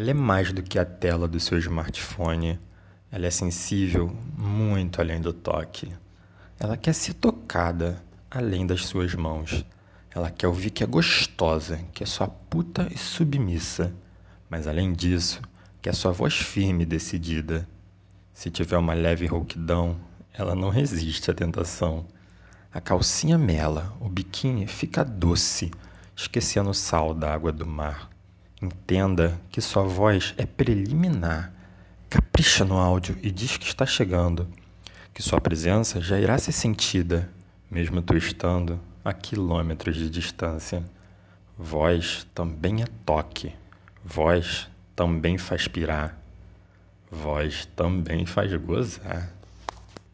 Ela é mais do que a tela do seu smartphone. Ela é sensível muito além do toque. Ela quer ser tocada além das suas mãos. Ela quer ouvir que é gostosa, que é sua puta e submissa. Mas além disso, que é sua voz firme e decidida. Se tiver uma leve rouquidão, ela não resiste à tentação. A calcinha mela, o biquíni fica doce, esquecendo o sal da água do mar. Entenda que sua voz é preliminar. Capricha no áudio e diz que está chegando, que sua presença já irá ser sentida, mesmo tu estando a quilômetros de distância. Voz também é toque, voz também faz pirar, voz também faz gozar.